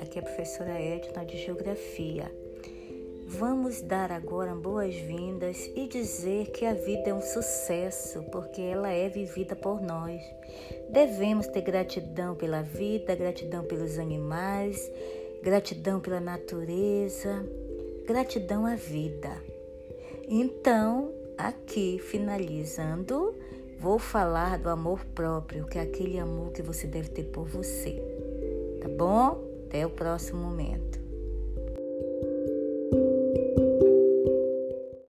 aqui é a professora Edna de Geografia. Vamos dar agora boas-vindas e dizer que a vida é um sucesso porque ela é vivida por nós. Devemos ter gratidão pela vida, gratidão pelos animais, gratidão pela natureza, gratidão à vida. Então, aqui finalizando, vou falar do amor próprio, que é aquele amor que você deve ter por você. Tá bom? Até o próximo momento.